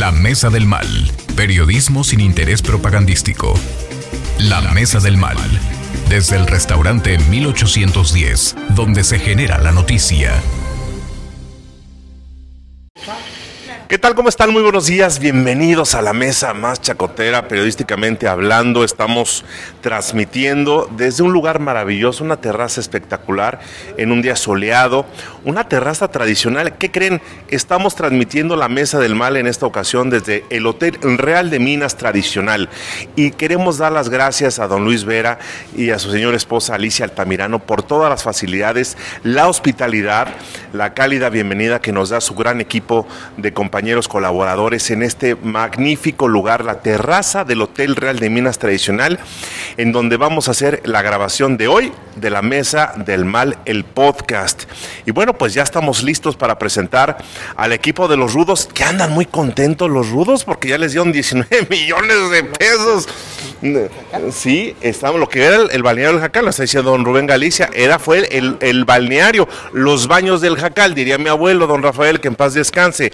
La Mesa del Mal. Periodismo sin interés propagandístico. La Mesa del Mal. Desde el restaurante 1810, donde se genera la noticia. ¿Qué tal? ¿Cómo están? Muy buenos días. Bienvenidos a la mesa más chacotera, periodísticamente hablando. Estamos transmitiendo desde un lugar maravilloso, una terraza espectacular, en un día soleado, una terraza tradicional. ¿Qué creen? Estamos transmitiendo la mesa del mal en esta ocasión desde el Hotel Real de Minas Tradicional. Y queremos dar las gracias a don Luis Vera y a su señora esposa Alicia Altamirano por todas las facilidades, la hospitalidad, la cálida bienvenida que nos da su gran equipo de compañeros colaboradores en este magnífico lugar, la terraza del Hotel Real de Minas Tradicional, en donde vamos a hacer la grabación de hoy de la Mesa del Mal, el podcast. Y bueno, pues ya estamos listos para presentar al equipo de los rudos, que andan muy contentos los rudos, porque ya les dieron 19 millones de pesos. Sí, estamos, lo que era el, balneario del Jacal, lo está diciendo don Rubén Galicia, era, fue el, el balneario, los baños del Jacal, diría mi abuelo, don Rafael, que en paz descanse.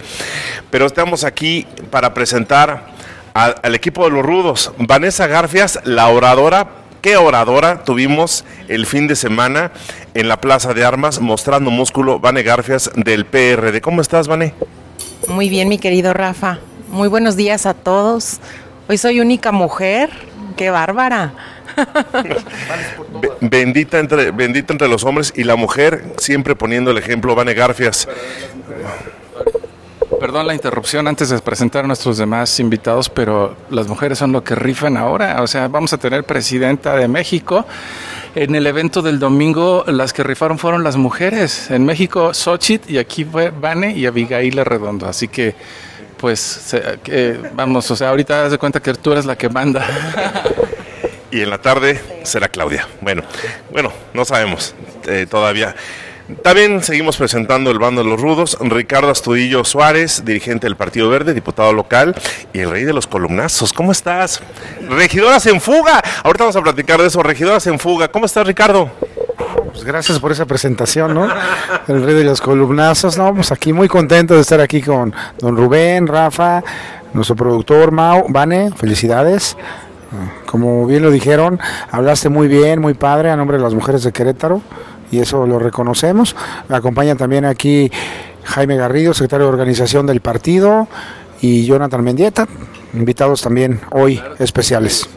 Pero estamos aquí para presentar al, equipo de los rudos. Vanessa Garfias, la oradora qué oradora tuvimos el fin de semana en la Plaza de Armas mostrando músculo, Vane Garfias del PRD. ¿Cómo estás, Vane? Muy bien, mi querido Rafa. Muy buenos días a todos. Hoy soy única mujer. ¡Qué bárbara! bendita, entre, bendita entre los hombres y la mujer, siempre poniendo el ejemplo, Vane Garfias. Perdón la interrupción antes de presentar a nuestros demás invitados, pero las mujeres son lo que rifan ahora. O sea, vamos a tener presidenta de México. En el evento del domingo, las que rifaron fueron las mujeres. En México, Xochitl, y aquí fue Vane y Abigail Redondo. Así que, pues, vamos, o sea, ahorita das de cuenta que tú eres la que manda. y en la tarde será Claudia. Bueno, bueno, no sabemos eh, todavía. También seguimos presentando el bando de los rudos, Ricardo Astudillo Suárez, dirigente del Partido Verde, diputado local, y el rey de los columnazos. ¿Cómo estás? Regidoras en fuga. Ahorita vamos a platicar de eso, regidoras en fuga. ¿Cómo estás, Ricardo? Pues gracias por esa presentación, ¿no? El rey de los columnazos, ¿no? Pues aquí muy contento de estar aquí con don Rubén, Rafa, nuestro productor Mau, Vane, felicidades. Como bien lo dijeron, hablaste muy bien, muy padre a nombre de las mujeres de Querétaro y eso lo reconocemos. Me acompaña también aquí Jaime Garrido, secretario de organización del partido, y Jonathan Mendieta, invitados también hoy especiales.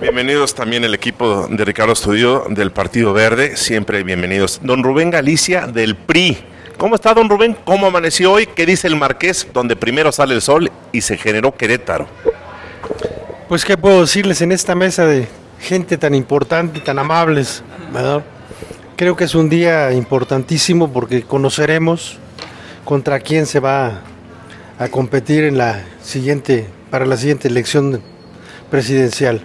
Bienvenidos también el equipo de Ricardo Estudio del Partido Verde, siempre bienvenidos. Don Rubén Galicia del PRI. ¿Cómo está don Rubén? ¿Cómo amaneció hoy? ¿Qué dice el Marqués? Donde primero sale el sol y se generó Querétaro. Pues qué puedo decirles en esta mesa de gente tan importante y tan amables, ¿verdad? Creo que es un día importantísimo porque conoceremos contra quién se va a competir en la siguiente para la siguiente elección presidencial.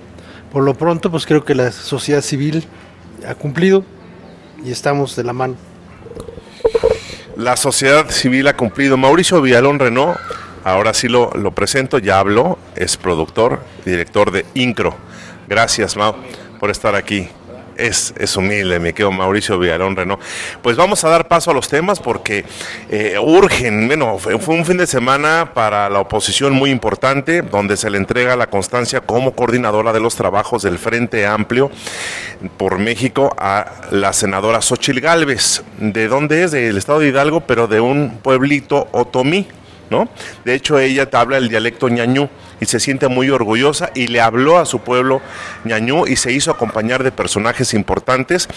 Por lo pronto, pues creo que la sociedad civil ha cumplido y estamos de la mano. La sociedad civil ha cumplido. Mauricio Villalón Renault, ahora sí lo, lo presento, ya habló, es productor, director de INCRO. Gracias, Mau, por estar aquí es, es humilde, me quedo Mauricio Villarón Renault. Pues vamos a dar paso a los temas porque eh, urgen. Bueno, fue, un fin de semana para la oposición muy importante, donde se le entrega la constancia como coordinadora de los trabajos del Frente Amplio por México a la senadora Xochil Gálvez. ¿De dónde es? Del estado de Hidalgo, pero de un pueblito otomí. De hecho, ella habla el dialecto ñañú y se siente muy orgullosa y le habló a su pueblo ñañú y se hizo acompañar de personajes importantes.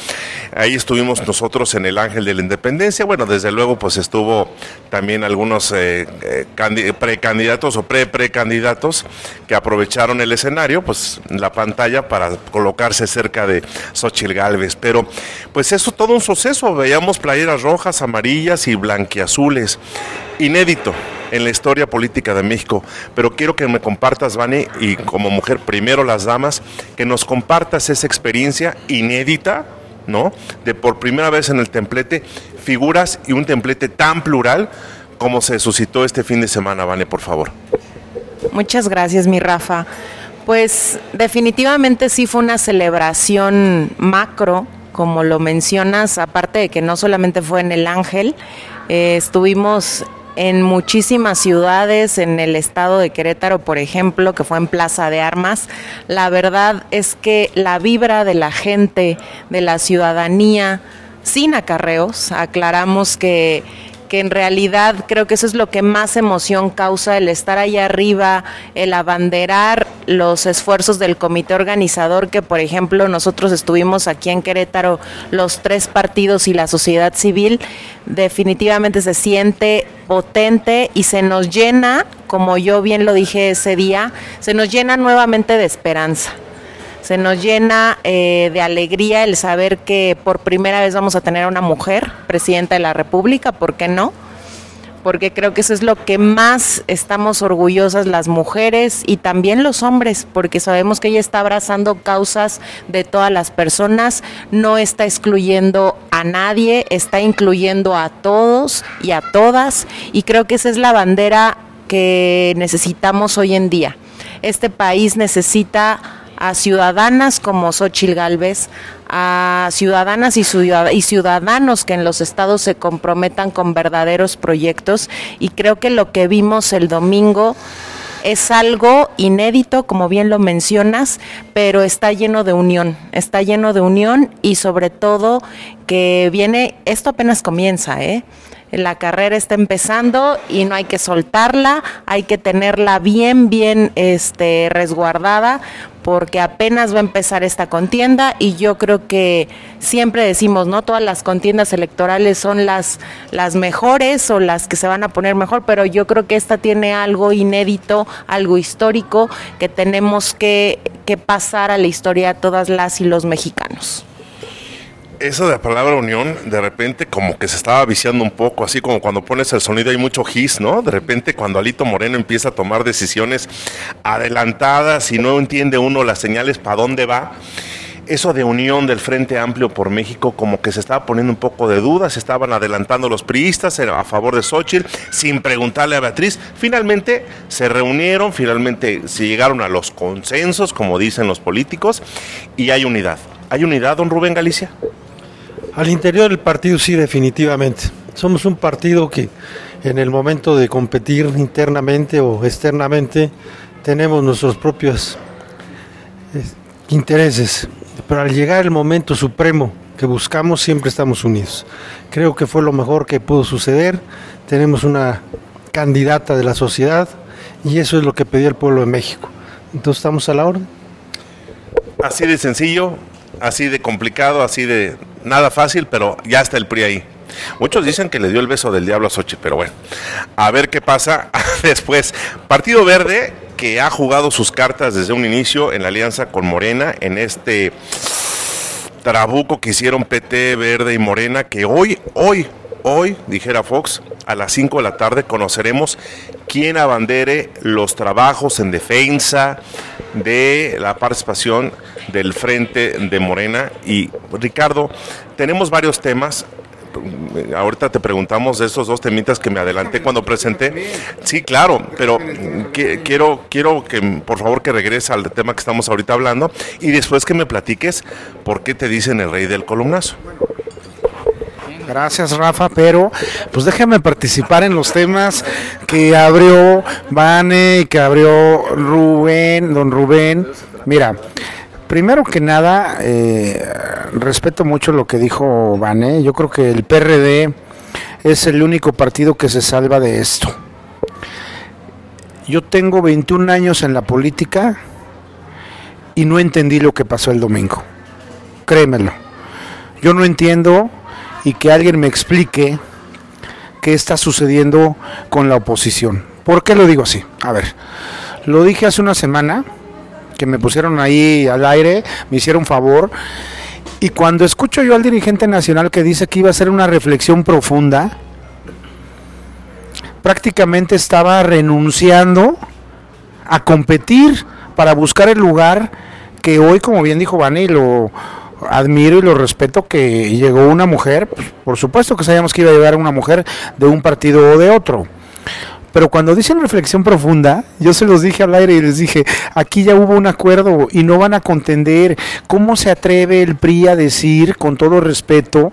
Ahí estuvimos nosotros en el Ángel de la Independencia. Bueno, desde luego pues estuvo también algunos eh, eh, precandidatos o pre-precandidatos que aprovecharon el escenario, pues la pantalla para colocarse cerca de Xochil Galvez. Pero pues eso todo un suceso. Veíamos playeras rojas, amarillas y blanquiazules. Inédito en la historia política de México. Pero quiero que me compartas, Vani, y como mujer, primero las damas, que nos compartas esa experiencia inédita, ¿no? De por primera vez en el templete, figuras y un templete tan plural como se suscitó este fin de semana, Vane, por favor. Muchas gracias, mi Rafa. Pues definitivamente sí fue una celebración macro, como lo mencionas, aparte de que no solamente fue en el Ángel, eh, estuvimos en muchísimas ciudades, en el estado de Querétaro, por ejemplo, que fue en Plaza de Armas. La verdad es que la vibra de la gente, de la ciudadanía, sin acarreos, aclaramos que que en realidad creo que eso es lo que más emoción causa, el estar ahí arriba, el abanderar los esfuerzos del comité organizador, que por ejemplo nosotros estuvimos aquí en Querétaro, los tres partidos y la sociedad civil, definitivamente se siente potente y se nos llena, como yo bien lo dije ese día, se nos llena nuevamente de esperanza se nos llena eh, de alegría el saber que por primera vez vamos a tener a una mujer presidenta de la República, ¿por qué no? Porque creo que eso es lo que más estamos orgullosas las mujeres y también los hombres, porque sabemos que ella está abrazando causas de todas las personas, no está excluyendo a nadie, está incluyendo a todos y a todas, y creo que esa es la bandera que necesitamos hoy en día. Este país necesita a ciudadanas como Xochil Gálvez, a ciudadanas y, ciudadanos que en los estados se comprometan con verdaderos proyectos y creo que lo que vimos el domingo es algo inédito, como bien lo mencionas, pero está lleno de unión, está lleno de unión y sobre todo que viene, esto apenas comienza, ¿eh? La carrera está empezando y no hay que soltarla, hay que tenerla bien, bien este, resguardada porque apenas va a empezar esta contienda y yo creo que siempre decimos, ¿no? Todas las contiendas electorales son las, las mejores o las que se van a poner mejor, pero yo creo que esta tiene algo inédito, algo histórico que tenemos que, que pasar a la historia todas las y los mexicanos eso de la palabra unión, de repente como que se estaba viciando un poco, así como cuando pones el sonido hay mucho gis, ¿no? De repente cuando Alito Moreno empieza a tomar decisiones adelantadas y no entiende uno las señales para dónde va, eso de unión del Frente Amplio por México como que se estaba poniendo un poco de dudas, se estaban adelantando los priistas a favor de Xochitl sin preguntarle a Beatriz. Finalmente se reunieron, finalmente se llegaron a los consensos, como dicen los políticos, y hay unidad. ¿Hay unidad, don Rubén Galicia? Al interior del partido sí, definitivamente. Somos un partido que en el momento de competir internamente o externamente tenemos nuestros propios intereses, pero al llegar el momento supremo que buscamos siempre estamos unidos. Creo que fue lo mejor que pudo suceder. Tenemos una candidata de la sociedad y eso es lo que pidió el pueblo de México. Entonces estamos a la orden. Así de sencillo, así de complicado, así de nada fácil, pero ya está el PRI ahí. Muchos dicen que le dio el beso del diablo a Sochi, pero bueno, a ver qué pasa después. Partido Verde, que ha jugado sus cartas desde un inicio en la alianza con Morena, en este trabuco que hicieron PT, Verde y Morena, que hoy, hoy, hoy, dijera Fox, a las 5 de la tarde conoceremos quién abandere los trabajos en defensa de la participación del Frente de Morena. Y Ricardo, tenemos varios temas. Ahorita te preguntamos de esos dos temitas que me adelanté cuando presenté. Sí, claro, pero quiero, quiero que por favor que regrese al tema que estamos ahorita hablando y después que me platiques por qué te dicen el rey del columnazo. Gracias Rafa, pero pues déjame participar en los temas que abrió Vane y que abrió Rubén, don Rubén. Mira, primero que nada, eh, respeto mucho lo que dijo Vane. Yo creo que el PRD es el único partido que se salva de esto. Yo tengo 21 años en la política y no entendí lo que pasó el domingo. Créemelo. Yo no entiendo y que alguien me explique qué está sucediendo con la oposición. ¿Por qué lo digo así? A ver, lo dije hace una semana, que me pusieron ahí al aire, me hicieron favor, y cuando escucho yo al dirigente nacional que dice que iba a hacer una reflexión profunda, prácticamente estaba renunciando a competir para buscar el lugar que hoy, como bien dijo Vani, lo admiro y lo respeto que llegó una mujer, pues, por supuesto que sabíamos que iba a llegar una mujer de un partido o de otro. Pero cuando dicen reflexión profunda, yo se los dije al aire y les dije, aquí ya hubo un acuerdo y no van a contender. ¿Cómo se atreve el PRI a decir, con todo respeto,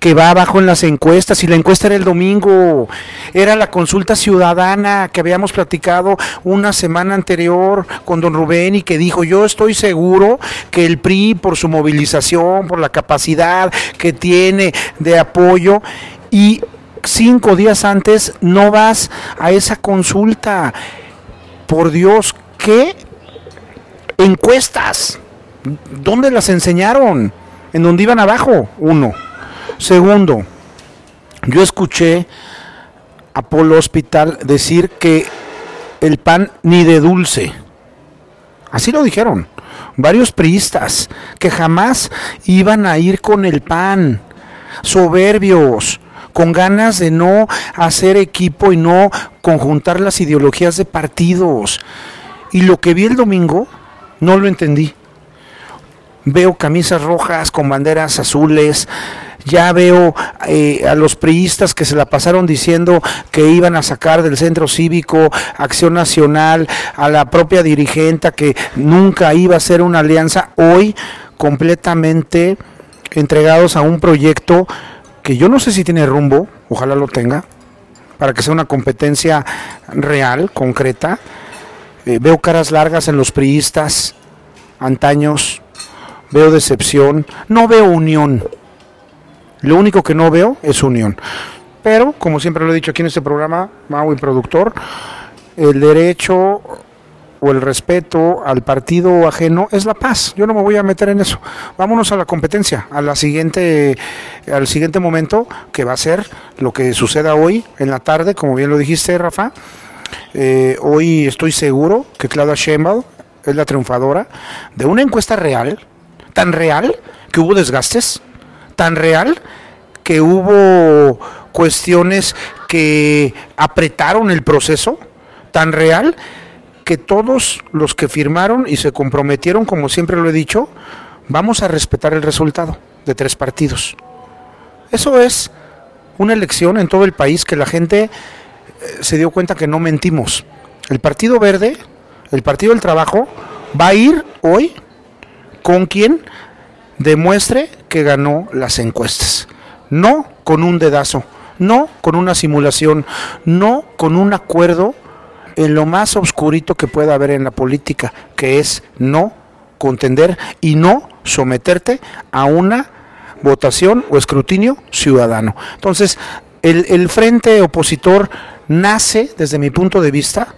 que va abajo en las encuestas y la encuesta era el domingo, era la consulta ciudadana que habíamos platicado una semana anterior con don Rubén y que dijo, yo estoy seguro que el PRI por su movilización, por la capacidad que tiene de apoyo y cinco días antes no vas a esa consulta. Por Dios, ¿qué encuestas? ¿Dónde las enseñaron? En donde iban abajo, uno. Segundo, yo escuché a Polo Hospital decir que el pan ni de dulce. Así lo dijeron varios priistas que jamás iban a ir con el pan, soberbios, con ganas de no hacer equipo y no conjuntar las ideologías de partidos. Y lo que vi el domingo, no lo entendí. Veo camisas rojas con banderas azules, ya veo eh, a los priistas que se la pasaron diciendo que iban a sacar del centro cívico Acción Nacional, a la propia dirigente que nunca iba a ser una alianza, hoy completamente entregados a un proyecto que yo no sé si tiene rumbo, ojalá lo tenga, para que sea una competencia real, concreta. Eh, veo caras largas en los priistas, antaños, veo decepción, no veo unión. Lo único que no veo es unión. Pero, como siempre lo he dicho aquí en este programa, Mau y productor, el derecho o el respeto al partido ajeno es la paz. Yo no me voy a meter en eso. Vámonos a la competencia, a la siguiente, al siguiente momento, que va a ser lo que suceda hoy en la tarde, como bien lo dijiste, Rafa. Eh, hoy estoy seguro que Claudia Sheinbaum es la triunfadora de una encuesta real, tan real que hubo desgastes, tan real que hubo cuestiones que apretaron el proceso, tan real que todos los que firmaron y se comprometieron, como siempre lo he dicho, vamos a respetar el resultado de tres partidos. Eso es una elección en todo el país que la gente eh, se dio cuenta que no mentimos. El Partido Verde, el Partido del Trabajo, va a ir hoy con quien demuestre que ganó las encuestas. No con un dedazo, no con una simulación, no con un acuerdo en lo más oscurito que pueda haber en la política, que es no contender y no someterte a una votación o escrutinio ciudadano. Entonces, el, el, frente opositor nace, desde mi punto de vista,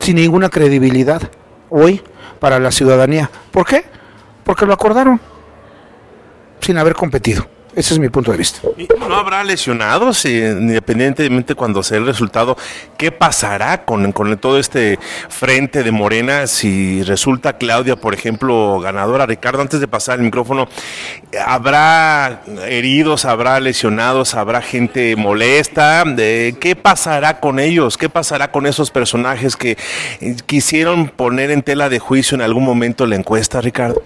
sin ninguna credibilidad hoy para la ciudadanía. ¿Por qué? Porque lo acordaron sin haber competido. Ese es mi punto de vista. ¿No habrá lesionados independientemente cuando sea el resultado? ¿Qué pasará con, con, todo este frente de Morena si resulta Claudia, por ejemplo, ganadora? Ricardo, antes de pasar el micrófono, ¿habrá heridos, habrá lesionados, habrá gente molesta? ¿Qué pasará con ellos? ¿Qué pasará con esos personajes que quisieron poner en tela de juicio en algún momento la encuesta, Ricardo?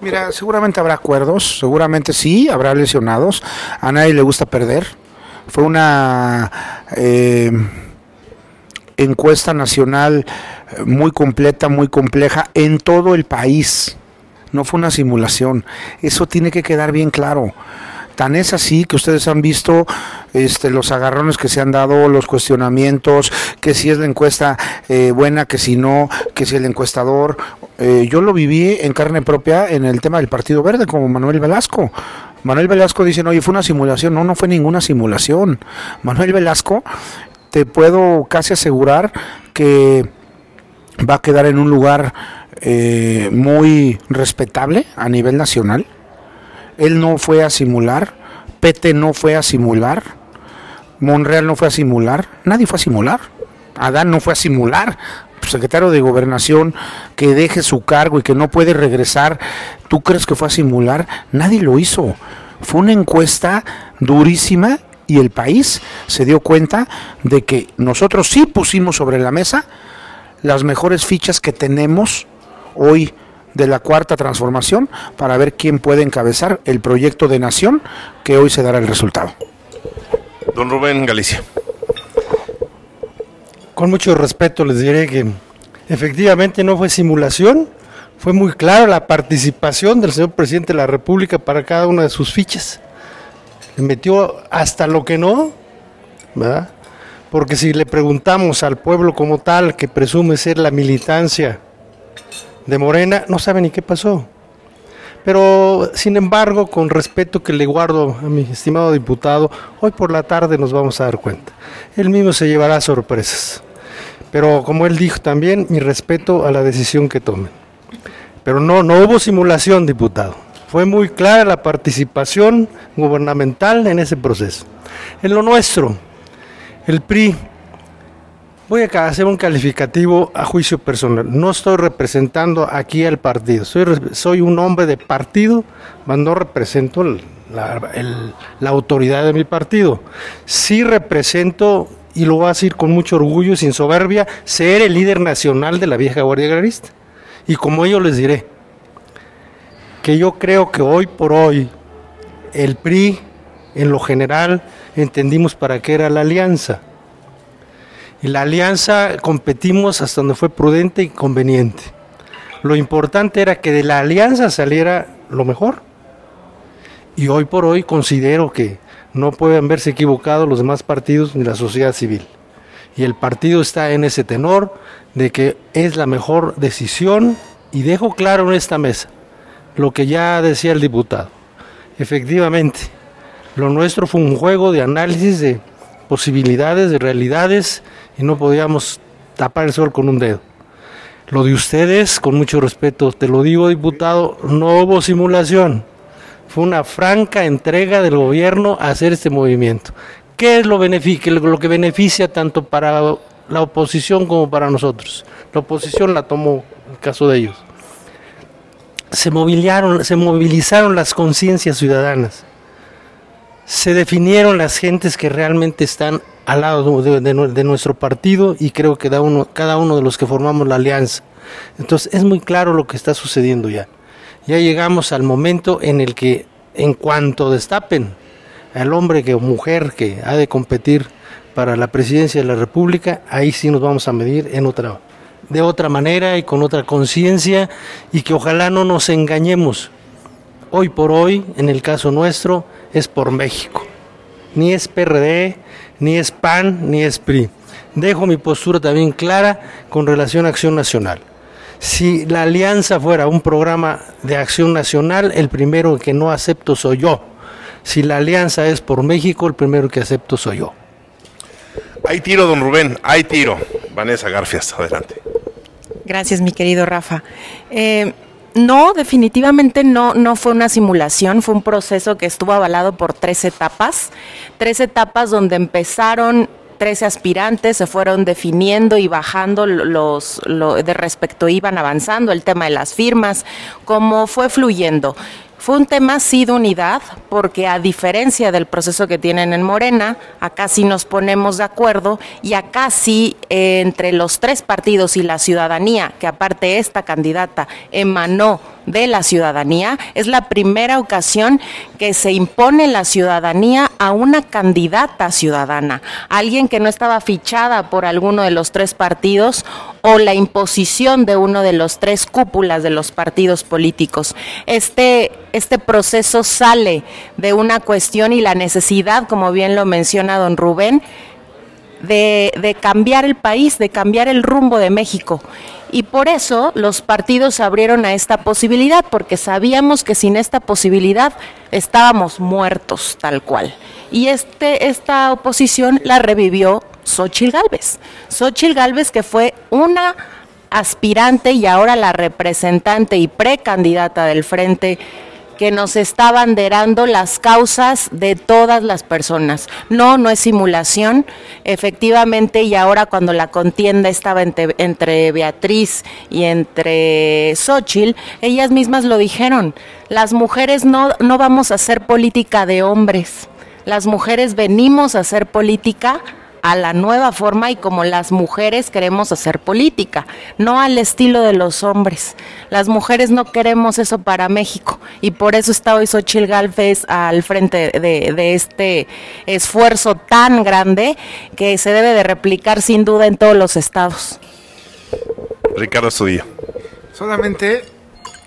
Mira, seguramente habrá acuerdos, seguramente sí, habrá lesionados. A nadie le gusta perder. Fue una eh, encuesta nacional muy completa, muy compleja en todo el país. No fue una simulación. Eso tiene que quedar bien claro. Tan es así que ustedes han visto este, los agarrones que se han dado, los cuestionamientos, que si es la encuesta eh, buena, que si no, que si el encuestador. Eh, yo lo viví en carne propia en el tema del Partido Verde, como Manuel Velasco. Manuel Velasco dice, oye, fue una simulación. No, no fue ninguna simulación. Manuel Velasco, te puedo casi asegurar que va a quedar en un lugar eh, muy respetable a nivel nacional. Él no fue a simular, Pete no fue a simular, Monreal no fue a simular, nadie fue a simular. Adán no fue a simular secretario de gobernación que deje su cargo y que no puede regresar, ¿tú crees que fue a simular? Nadie lo hizo. Fue una encuesta durísima y el país se dio cuenta de que nosotros sí pusimos sobre la mesa las mejores fichas que tenemos hoy de la cuarta transformación para ver quién puede encabezar el proyecto de nación que hoy se dará el resultado. Don Rubén Galicia con mucho respeto les diré que efectivamente no fue simulación, fue muy clara la participación del señor presidente de la República para cada una de sus fichas. le metió hasta lo que no, ¿verdad? Porque si le preguntamos al pueblo como tal, que presume ser la militancia de Morena, no sabe ni qué pasó. Pero, sin embargo, con respeto que le guardo a mi estimado diputado, hoy por la tarde nos vamos a dar cuenta. Él mismo se llevará sorpresas. Pero, como él dijo también, mi respeto a la decisión que tomen. Pero no, no hubo simulación, diputado. Fue muy clara la participación gubernamental en ese proceso. En lo nuestro, el PRI Voy a hacer un calificativo a juicio personal. No estoy representando aquí al partido. Soy, un hombre de partido, mas no represento la, la, autoridad de mi partido. Sí represento, y lo voy a decir con mucho orgullo y sin soberbia, ser el líder nacional de la vieja Guardia Agrarista. Y como ello les diré, que yo creo que hoy por hoy el PRI, en lo general, entendimos para qué era la alianza y la alianza competimos hasta donde fue prudente y conveniente. Lo importante era que de la alianza saliera lo mejor. Y hoy por hoy considero que no pueden verse equivocados los demás partidos ni la sociedad civil. Y el partido está en ese tenor de que es la mejor decisión y dejo claro en esta mesa lo que ya decía el diputado. Efectivamente, lo nuestro fue un juego de análisis de posibilidades, de realidades y no podíamos tapar el sol con un dedo. Lo de ustedes, con mucho respeto, te lo digo diputado, no hubo simulación. Fue una franca entrega del gobierno a hacer este movimiento. ¿Qué es lo, que beneficia tanto para la oposición como para nosotros? La oposición la tomó, el caso de ellos. Se movilizaron las conciencias ciudadanas. Se definieron las gentes que realmente están al lado de, nuestro partido y creo que cada uno, de los que formamos la alianza. Entonces es muy claro lo que está sucediendo ya. Ya llegamos al momento en el que en cuanto destapen al hombre que, o mujer que ha de competir para la presidencia de la República, ahí sí nos vamos a medir en otra, de otra manera y con otra conciencia y que ojalá no nos engañemos. Hoy por hoy, en el caso nuestro, es por México. Ni es PRD, ni es PAN, ni es PRI. Dejo mi postura también clara con relación a Acción Nacional. Si la alianza fuera un programa de acción nacional, el primero que no acepto soy yo. Si la alianza es por México, el primero que acepto soy yo. Hay tiro, don Rubén, hay tiro. Vanessa Garfias, adelante. Gracias, mi querido Rafa. Eh, no, definitivamente no, no fue una simulación, fue un proceso que estuvo avalado por tres etapas, tres etapas donde empezaron 13 aspirantes, se fueron definiendo y bajando los, de respecto, iban avanzando el tema de las firmas, cómo fue fluyendo. Fue un tema sí de unidad, porque a diferencia del proceso que tienen en Morena, acá sí nos ponemos de acuerdo y acá sí eh, entre los tres partidos y la ciudadanía, que aparte esta candidata emanó de la ciudadanía. Es la primera ocasión que se impone la ciudadanía a una candidata ciudadana, alguien que no estaba fichada por alguno de los tres partidos o la imposición de uno de los tres cúpulas de los partidos políticos. Este, este proceso sale de una cuestión y la necesidad, como bien lo menciona don Rubén, de, cambiar el país, de cambiar el rumbo de México. Y por eso los partidos se abrieron a esta posibilidad, porque sabíamos que sin esta posibilidad estábamos muertos tal cual. Y este, esta oposición la revivió Xochil Gálvez. Xochil Gálvez que fue una aspirante y ahora la representante y precandidata del Frente que nos está banderando las causas de todas las personas. No, no es simulación. Efectivamente, y ahora cuando la contienda estaba entre, Beatriz y entre Xochitl, ellas mismas lo dijeron. Las mujeres no, no vamos a hacer política de hombres. Las mujeres venimos a hacer política a la nueva forma y como las mujeres queremos hacer política, no al estilo de los hombres. Las mujeres no queremos eso para México y por eso está hoy Xochil Galvez al frente de, este esfuerzo tan grande que se debe de replicar sin duda en todos los estados. Ricardo Sudillo. Solamente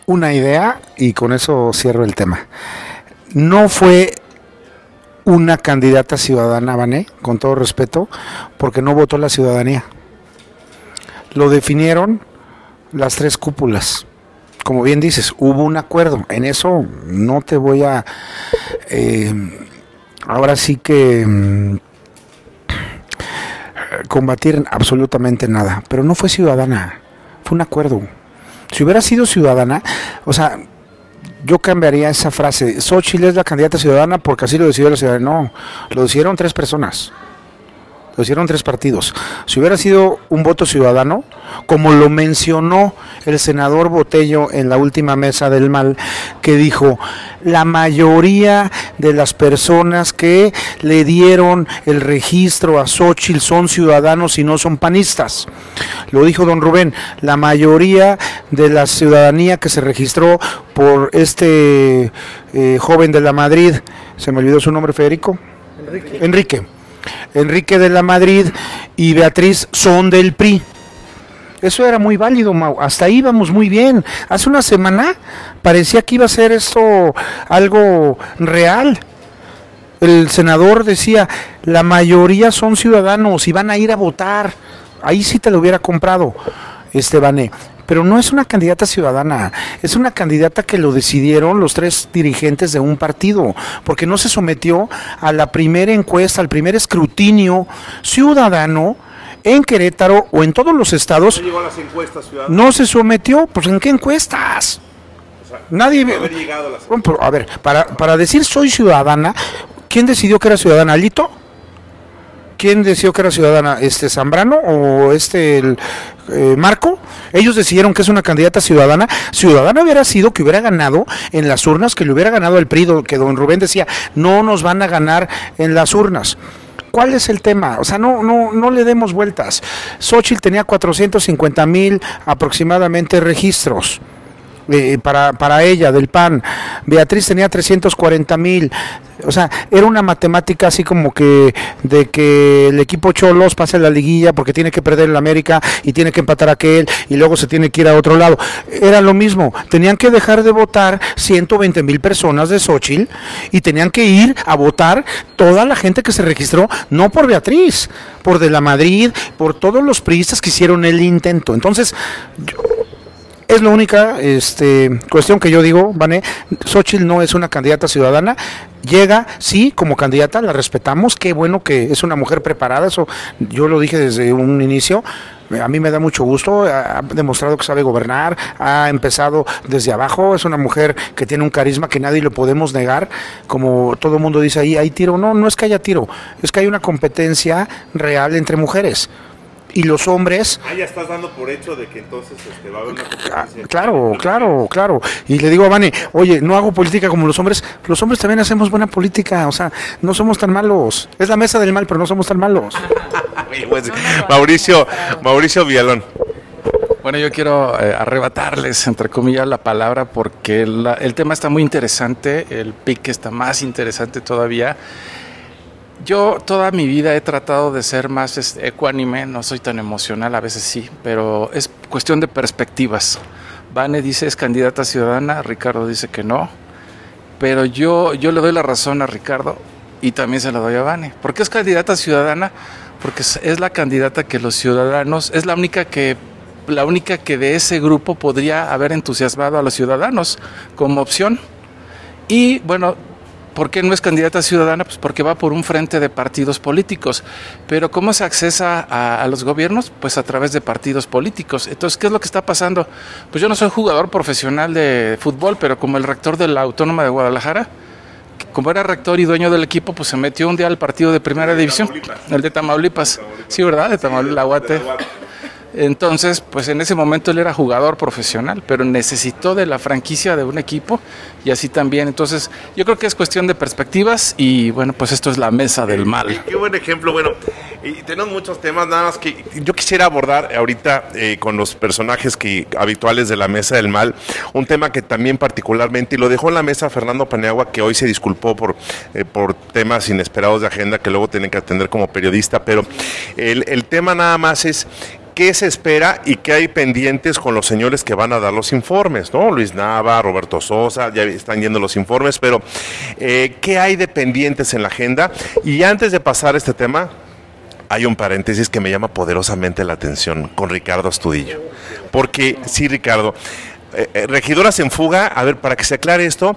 una idea y con eso cierro el tema. No fue una candidata ciudadana, Vané, con todo respeto, porque no votó la ciudadanía. Lo definieron las tres cúpulas. Como bien dices, hubo un acuerdo. En eso no te voy a... eh, ahora sí que... mm, combatir absolutamente nada. Pero no fue ciudadana. Fue un acuerdo. Si hubiera sido ciudadana, o sea, yo cambiaría esa frase. Xochitl es la candidata ciudadana porque así lo decidió la ciudadanía. No, lo decidieron tres personas. Lo hicieron tres partidos. Si hubiera sido un voto ciudadano, como lo mencionó el senador Botello en la última mesa del mal, que dijo, la mayoría de las personas que le dieron el registro a Xochitl son ciudadanos y no son panistas. Lo dijo don Rubén, la mayoría de la ciudadanía que se registró por este eh, joven de la Madrid, se me olvidó su nombre, Federico. Enrique. Enrique. Enrique de la Madrid y Beatriz son del PRI. Eso era muy válido, Mau. Hasta ahí íbamos muy bien. Hace una semana parecía que iba a ser esto algo real. El senador decía, la mayoría son ciudadanos y van a ir a votar. Ahí sí te lo hubiera comprado, Estebané. Pero no es una candidata ciudadana, es una candidata que lo decidieron los tres dirigentes de un partido, porque no se sometió a la primera encuesta, al primer escrutinio ciudadano en Querétaro o en todos los estados. llegó a las encuestas. No se sometió, pues ¿en qué encuestas? Nadie... llegado a las Bueno, pero, a ver, para, para decir soy ciudadana, ¿quién decidió que era ciudadana? ¿Alito? ¿Quién decidió que era ciudadana? ¿Este Zambrano o este eh, Marco? Ellos decidieron que es una candidata ciudadana. Ciudadana hubiera sido que hubiera ganado en las urnas, que le hubiera ganado el PRI, que don Rubén decía, no nos van a ganar en las urnas. ¿Cuál es el tema? O sea, no, no, no le demos vueltas. Xochitl tenía 450 mil aproximadamente registros eh, para, para ella del PAN. Beatriz tenía 340 mil. O sea, era una matemática así como que de que el equipo Cholos pase la liguilla porque tiene que perder el América y tiene que empatar aquel y luego se tiene que ir a otro lado. Era lo mismo. Tenían que dejar de votar 120 mil personas de Xochitl y tenían que ir a votar toda la gente que se registró, no por Beatriz, por de la Madrid, por todos los priistas que hicieron el intento. Entonces, es la única este, cuestión que yo digo, Vané. Xochitl no es una candidata ciudadana. Llega, sí, como candidata, la respetamos. Qué bueno que es una mujer preparada. Eso yo lo dije desde un inicio. A mí me da mucho gusto. Ha demostrado que sabe gobernar. Ha empezado desde abajo. Es una mujer que tiene un carisma que nadie lo podemos negar. Como todo mundo dice ahí, hay tiro. No, no es que haya tiro. Es que hay una competencia real entre mujeres. Y los hombres Ah, ya estás dando por hecho de que entonces este, va a haber una Ah, competencia. Claro, claro, claro. Y le digo a Vane, oye, no hago política como los hombres. Los hombres también hacemos buena política. O sea, no somos tan malos. Es la mesa del mal, pero no somos tan malos. Pues, Mauricio, Mauricio Villalón. Bueno, yo quiero eh, arrebatarles, entre comillas, la palabra porque la- el tema está muy interesante, el pique está más interesante todavía. Yo toda mi vida he tratado de ser más este, ecuánime, no soy tan emocional, a veces sí, pero es cuestión de perspectivas. Vane dice es candidata ciudadana, Ricardo dice que no, pero yo, yo le doy la razón a Ricardo y también se la doy a Vane. ¿Por qué es candidata ciudadana? Porque es- la candidata que los ciudadanos, es la única que la única que de ese grupo podría haber entusiasmado a los ciudadanos como opción. Y bueno, ¿por qué no es candidata ciudadana? Pues porque va por un frente de partidos políticos. Pero ¿cómo se accesa a, a los gobiernos? Pues a través de partidos políticos. Entonces, ¿qué es lo que está pasando? Pues yo no soy jugador profesional de fútbol, pero como el rector de la Autónoma de Guadalajara, como era rector y dueño del equipo, pues se metió un día al partido de primera división, el de Tamaulipas. Sí, ¿verdad? De Tamaulipas, la Guate. Entonces, pues en ese momento él era jugador profesional, pero necesitó de la franquicia de un equipo y así también. Entonces, yo creo que es cuestión de perspectivas y bueno, pues esto es la mesa del mal. Qué buen ejemplo. Bueno, y tenemos muchos temas, nada más que yo quisiera abordar ahorita eh, con los personajes que, habituales de la Mesa del Mal, un tema que también particularmente, y lo dejó en la mesa Fernando Paniagua, que hoy se disculpó por, eh, por temas inesperados de agenda que luego tienen que atender como periodista, pero el, el tema nada más es qué se espera y qué hay pendientes con los señores que van a dar los informes, ¿no? Luis Nava, Roberto Sosa, ya están yendo los informes, pero eh, ¿qué hay de pendientes en la agenda? Y antes de pasar a este tema, hay un paréntesis que me llama poderosamente la atención con Ricardo Astudillo. Porque, sí, Ricardo, eh, eh, regidoras en fuga, a ver, para que se aclare esto,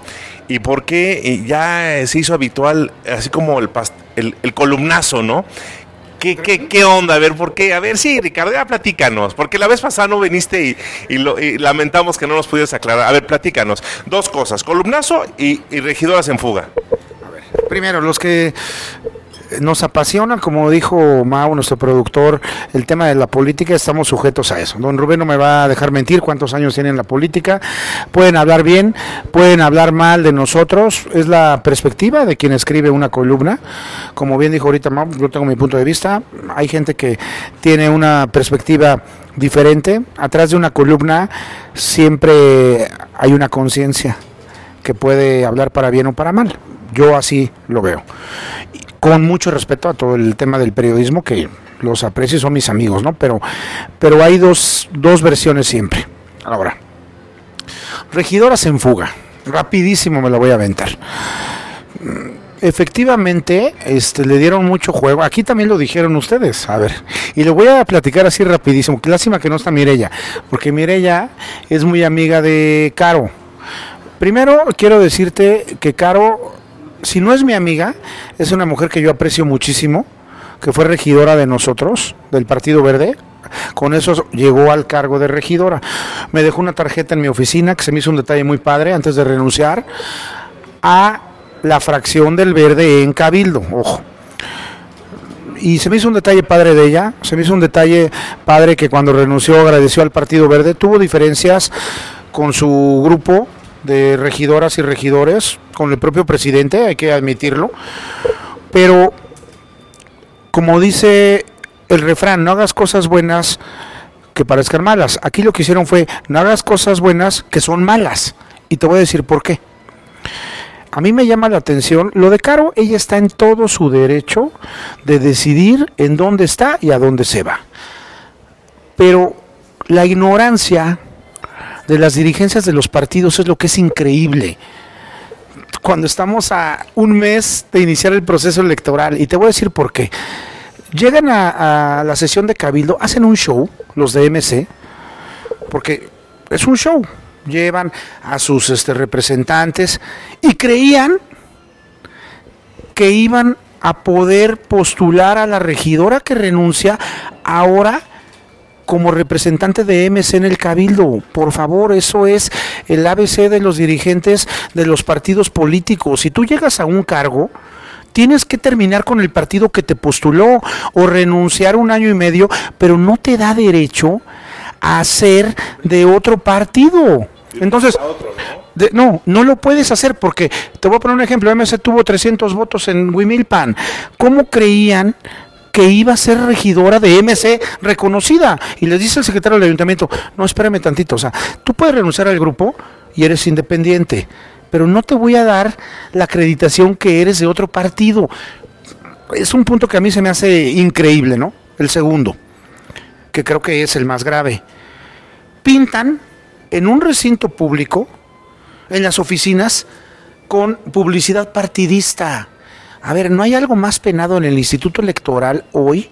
y por qué ya se hizo habitual, así como el, el columnazo, ¿no? ¿Qué, onda? A ver, ¿por qué? A ver, sí, Ricardo, ya platícanos, porque la vez pasada no viniste y, lamentamos que no nos pudieras aclarar. A ver, platícanos. Dos cosas, columnazo y, y regidoras en fuga. A ver, primero, los que nos apasiona, como dijo Mau, nuestro productor, el tema de la política, estamos sujetos a eso. Don Rubén no me va a dejar mentir cuántos años tiene en la política. Pueden hablar bien, pueden hablar mal de nosotros, es la perspectiva de quien escribe una columna. Como bien dijo ahorita Mau, yo tengo mi punto de vista, hay gente que tiene una perspectiva diferente. Atrás de una columna siempre hay una conciencia que puede hablar para bien o para mal. Yo así lo veo con mucho respeto a todo el tema del periodismo, que los aprecio, son mis amigos, ¿no? Pero, pero hay dos, dos versiones siempre. Ahora, regidoras en fuga, rapidísimo me la voy a aventar. Efectivamente, este, le dieron mucho juego. Aquí también lo dijeron ustedes. A ver, y le voy a platicar así rapidísimo. Lástima que no está Mirella, porque Mirella es muy amiga de Caro. Primero quiero decirte que Caro si no es mi amiga, es una mujer que yo aprecio muchísimo, que fue regidora de nosotros, del Partido Verde. Con eso llegó al cargo de regidora. Me dejó una tarjeta en mi oficina que se me hizo un detalle muy padre antes de renunciar a la fracción del Verde en Cabildo. Ojo y se me hizo un detalle padre de ella, se me hizo un detalle padre que cuando renunció agradeció al Partido Verde, tuvo diferencias con su grupo de regidoras y regidores, con el propio presidente, hay que admitirlo. Pero, como dice el refrán, no hagas cosas buenas que parezcan malas. Aquí lo que hicieron fue, no hagas cosas buenas que son malas. Y te voy a decir por qué. A mí me llama la atención, lo de Caro, ella está en todo su derecho de decidir en dónde está y a dónde se va. Pero la ignorancia de las dirigencias de los partidos es lo que es increíble. Cuando estamos a un mes de iniciar el proceso electoral, y te voy a decir por qué. Llegan a, la sesión de Cabildo, hacen un show, los de MC, porque es un show. Llevan a sus este, representantes y creían que iban a poder postular a la regidora que renuncia ahora como representante de MC en el Cabildo. Por favor, eso es el ABC de los dirigentes de los partidos políticos. Si tú llegas a un cargo, tienes que terminar con el partido que te postuló o renunciar un año y medio, pero no te da derecho a ser de otro partido. Entonces, no, no lo puedes hacer porque, te voy a poner un ejemplo, MC tuvo 300 votos en Wimilpan. ¿Cómo creían que iba a ser regidora de MC reconocida. Y le dice el secretario del ayuntamiento, no, espérame tantito, o sea, tú puedes renunciar al grupo y eres independiente, pero no te voy a dar la acreditación que eres de otro partido. Es un punto que a mí se me hace increíble, ¿no? El segundo, que creo que es el más grave. Pintan en un recinto público, en las oficinas, con publicidad partidista. A ver, ¿no hay algo más penado en el Instituto Electoral hoy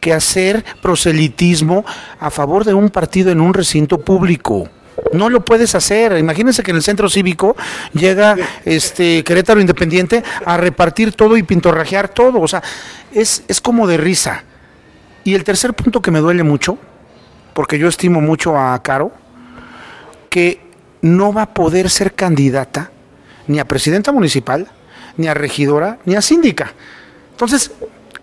que hacer proselitismo a favor de un partido en un recinto público? No lo puedes hacer. Imagínense que en el centro cívico llega este Querétaro Independiente a repartir todo y pintorrajear todo. O sea, es, es como de risa. Y el tercer punto que me duele mucho, porque yo estimo mucho a Caro, que no va a poder ser candidata ni a presidenta municipal, ni a regidora, ni a síndica. Entonces,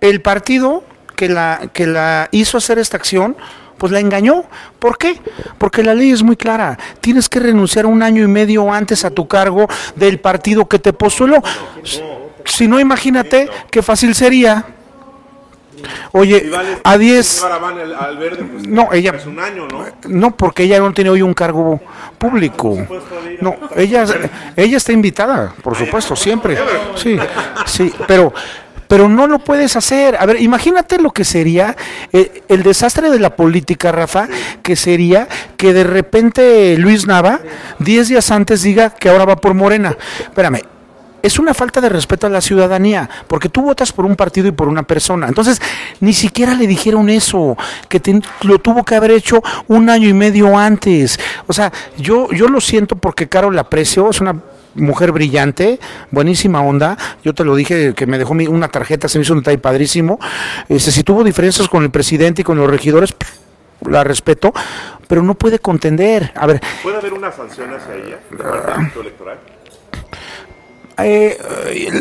el partido que la, que la hizo hacer esta acción, pues la engañó. ¿Por qué? Porque la ley es muy clara. Tienes que renunciar un año y medio antes a tu cargo del partido que te postuló. Si no, imagínate qué fácil sería Oye, a 10. Pues, no, ella. ¿no? porque ella no tiene hoy un cargo público. No, ella, ella está invitada, por supuesto, siempre. Sí, sí, pero, pero no lo puedes hacer. A ver, imagínate lo que sería eh, el desastre de la política, Rafa, que sería que de repente Luis Nava, 10 días antes, diga que ahora va por Morena. Espérame, es una falta de respeto a la ciudadanía, porque tú votas por un partido y por una persona. Entonces, ni siquiera le dijeron eso, que lo tuvo que haber hecho un año y medio antes. O sea, yo, yo lo siento porque Caro la aprecio, es una mujer brillante, buenísima onda. Yo te lo dije que me dejó una tarjeta, se me hizo un detalle padrísimo. Este, si tuvo diferencias con el presidente y con los regidores, la respeto, pero no puede contender. A ver, ¿puede haber una sanción hacia ella del electoral? Eh,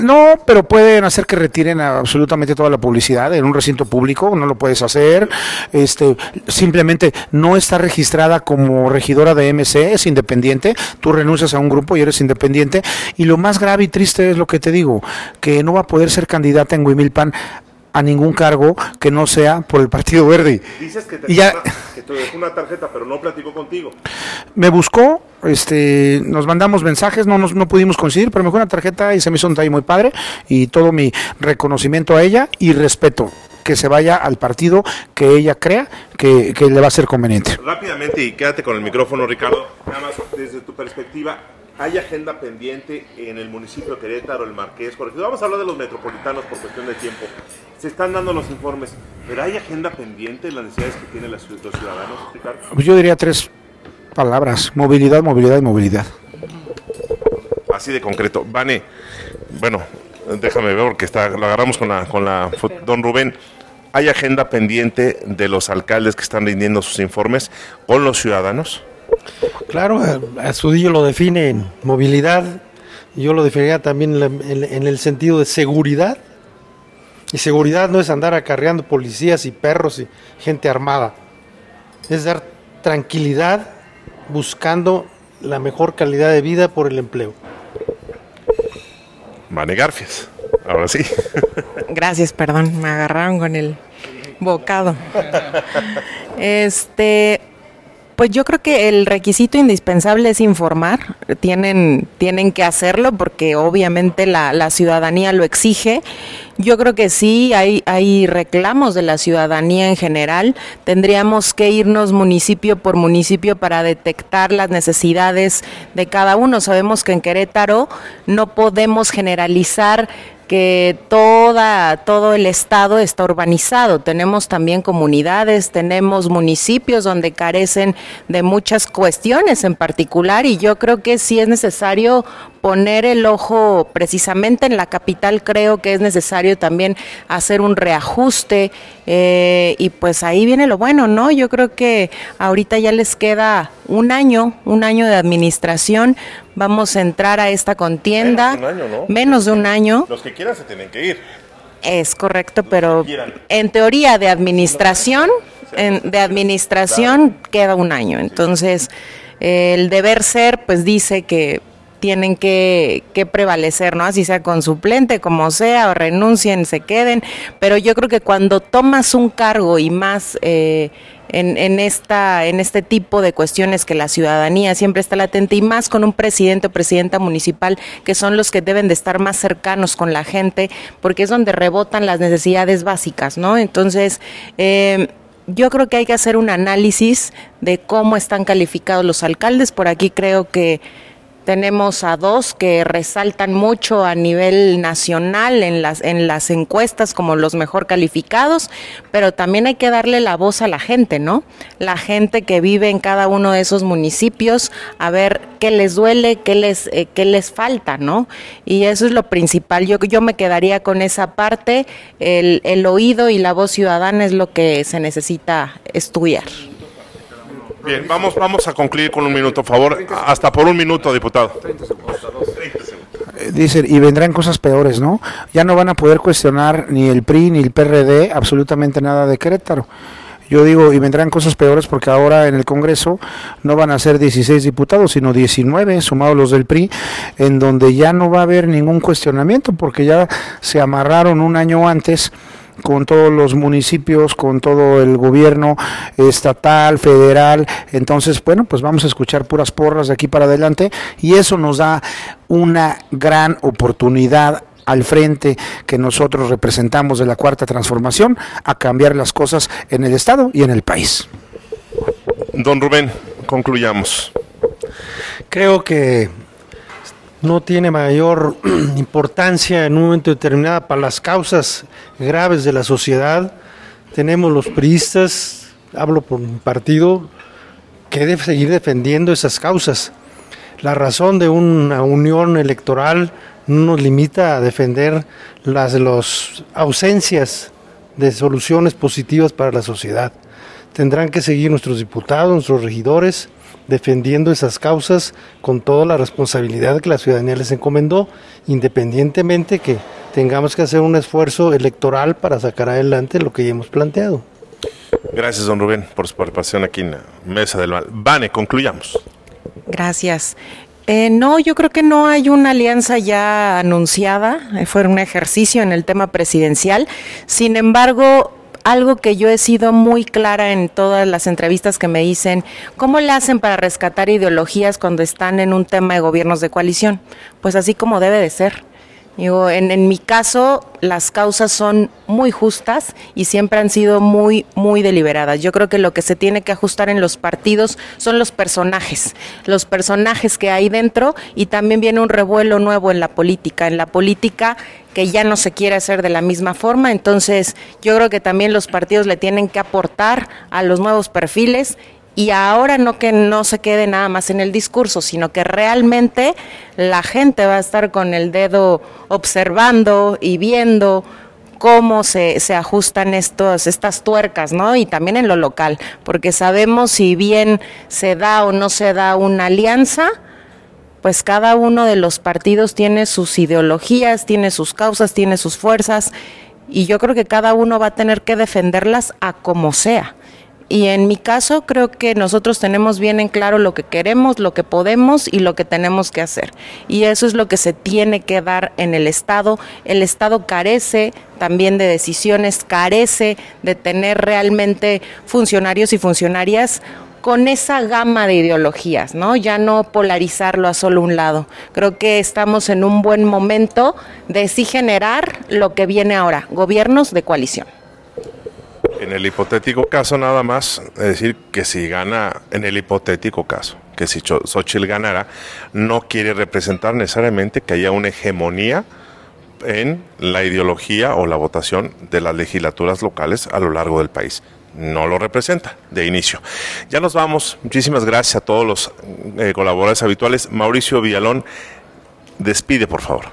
no, pero pueden hacer que retiren absolutamente toda la publicidad en un recinto público, no lo puedes hacer. Este, simplemente no está registrada como regidora de MC, es independiente. Tú renuncias a un grupo y eres independiente. Y lo más grave y triste es lo que te digo, que no va a poder ser candidata en Huimilpan a ningún cargo que no sea por el Partido Verde. Dices que te, ya, dejó una tarjeta, pero no platicó contigo. Me buscó, este, nos mandamos mensajes, no, nos, no pudimos coincidir, pero me dejó una tarjeta y se me hizo un detalle muy padre y todo mi reconocimiento a ella y respeto que se vaya al partido que ella crea que, que le va a ser conveniente. Rápidamente y quédate con el micrófono, Ricardo, nada más desde tu perspectiva, ¿Hay agenda pendiente en el municipio de Querétaro, el Marqués, corregido? Vamos a hablar de los metropolitanos por cuestión de tiempo. Se están dando los informes, pero ¿hay agenda pendiente en las necesidades que tienen los ciudadanos, Ricardo? Pues yo diría tres palabras, movilidad, movilidad y movilidad. Así de concreto. Vane, bueno, déjame ver porque está, lo agarramos con la, con la... Don Rubén, ¿hay agenda pendiente de los alcaldes que están rindiendo sus informes con los ciudadanos? Claro, Astudillo lo define en movilidad, yo lo definiría también en, el sentido de seguridad. Y seguridad no es andar acarreando policías y perros y gente armada, es dar tranquilidad buscando la mejor calidad de vida por el empleo. Mane Garfias, ahora sí. Gracias, perdón, me agarraron con el bocado. Este, pues yo creo que el requisito indispensable es informar. Tienen, tienen que hacerlo porque obviamente la, la ciudadanía lo exige. Yo creo que sí, hay, hay reclamos de la ciudadanía en general. Tendríamos que irnos municipio por municipio para detectar las necesidades de cada uno. Sabemos que en Querétaro no podemos generalizar que toda, todo el estado está urbanizado. Tenemos también comunidades, tenemos municipios donde carecen de muchas cuestiones en particular y yo creo que sí es necesario poner el ojo precisamente en la capital, creo que es necesario también hacer un reajuste eh, y pues ahí viene lo bueno, ¿no? Yo creo que ahorita ya les queda un año, un año de administración, vamos a entrar a esta contienda. Menos de un año, ¿no? Menos de un año. Los que quieran se tienen que ir. Es correcto, pero en teoría de administración, de administración queda un año. Entonces, el deber ser, pues dice que tienen que, prevalecer, ¿no? Así sea con suplente, como sea, o renuncien, se queden. Pero yo creo que cuando tomas un cargo y más eh, en, en, esta, en este tipo de cuestiones que la ciudadanía siempre está latente y más con un presidente o presidenta municipal que son los que deben de estar más cercanos con la gente, porque es donde rebotan las necesidades básicas, ¿no? Entonces, eh, yo creo que hay que hacer un análisis de cómo están calificados los alcaldes. Por aquí creo que tenemos a dos que resaltan mucho a nivel nacional en las, en las encuestas como los mejor calificados, pero también hay que darle la voz a la gente, ¿no? La gente que vive en cada uno de esos municipios, a ver qué les duele, qué les, eh, qué les falta, ¿no? Y eso es lo principal. Yo, yo me quedaría con esa parte, el, el oído y la voz ciudadana es lo que se necesita estudiar. Bien, vamos, vamos a concluir con un minuto, por favor. Hasta por un minuto, diputado. Eh, dicen, y vendrán cosas peores, ¿no? Ya no van a poder cuestionar ni el PRI ni el PRD absolutamente nada de Querétaro. Yo digo, y vendrán cosas peores porque ahora en el Congreso no van a ser 16 diputados, sino 19, sumados los del PRI, en donde ya no va a haber ningún cuestionamiento porque ya se amarraron un año antes con todos los municipios, con todo el gobierno estatal, federal. Entonces, bueno, pues vamos a escuchar puras porras de aquí para adelante y eso nos da una gran oportunidad al frente que nosotros representamos de la cuarta transformación a cambiar las cosas en el Estado y en el país. Don Rubén, concluyamos. Creo que no tiene mayor importancia en un momento determinado para las causas graves de la sociedad. Tenemos los priistas, hablo por mi partido, que debe seguir defendiendo esas causas. La razón de una unión electoral no nos limita a defender las los ausencias de soluciones positivas para la sociedad. Tendrán que seguir nuestros diputados, nuestros regidores, defendiendo esas causas con toda la responsabilidad que la ciudadanía les encomendó, independientemente que tengamos que hacer un esfuerzo electoral para sacar adelante lo que ya hemos planteado. Gracias, don Rubén, por su participación aquí en la Mesa del Mal. Vane, concluyamos. Gracias. Eh, no, yo creo que no hay una alianza ya anunciada, eh, fue un ejercicio en el tema presidencial. Sin embargo, algo que yo he sido muy clara en todas las entrevistas que me dicen, ¿cómo le hacen para rescatar ideologías cuando están en un tema de gobiernos de coalición? Pues así como debe de ser Digo, en, en, mi caso, las causas son muy justas y siempre han sido muy, muy deliberadas. Yo creo que lo que se tiene que ajustar en los partidos son los personajes, los personajes que hay dentro y también viene un revuelo nuevo en la política. En la política que ya no se quiere hacer de la misma forma, entonces yo creo que también los partidos le tienen que aportar a los nuevos perfiles y ahora no que no se quede nada más en el discurso, sino que realmente la gente va a estar con el dedo observando y viendo cómo se, se ajustan estos, estas tuercas, ¿no? Y también en lo local, porque sabemos si bien se da o no se da una alianza, pues cada uno de los partidos tiene sus ideologías, tiene sus causas, tiene sus fuerzas, y yo creo que cada uno va a tener que defenderlas a como sea. Y en mi caso creo que nosotros tenemos bien en claro lo que queremos, lo que podemos y lo que tenemos que hacer. Y eso es lo que se tiene que dar en el Estado. El Estado carece también de decisiones, carece de tener realmente funcionarios y funcionarias con esa gama de ideologías, ¿no? Ya no polarizarlo a solo un lado. Creo que estamos en un buen momento de sí generar lo que viene ahora, gobiernos de coalición. En el hipotético caso nada más, es decir, que si gana, en el hipotético caso, que si Xochitl ganara, no quiere representar necesariamente que haya una hegemonía en la ideología o la votación de las legislaturas locales a lo largo del país. No lo representa de inicio. Ya nos vamos. Muchísimas gracias a todos los eh, colaboradores habituales. Mauricio Villalón, despide por favor.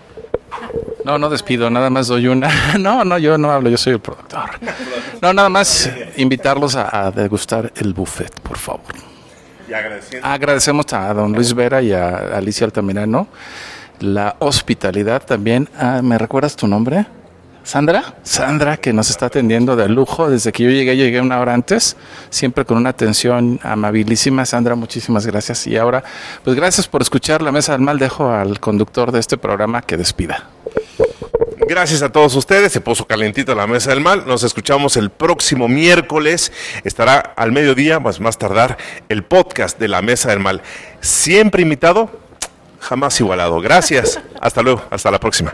No, no despido, nada más doy una. No, no, yo no hablo, yo soy el productor. No, nada más invitarlos a, degustar el buffet, por favor. Y agradecemos a don Luis Vera y a Alicia Altamirano la hospitalidad también. Ah, ¿Me recuerdas tu nombre? Sandra, Sandra que nos está atendiendo de lujo desde que yo llegué, llegué una hora antes, siempre con una atención amabilísima. Sandra, muchísimas gracias. Y ahora, pues gracias por escuchar la mesa del mal. Dejo al conductor de este programa que despida. Gracias a todos ustedes. Se puso calentita la mesa del mal. Nos escuchamos el próximo miércoles. Estará al mediodía, más más tardar, el podcast de la mesa del mal. Siempre invitado, jamás igualado. Gracias. Hasta luego. Hasta la próxima.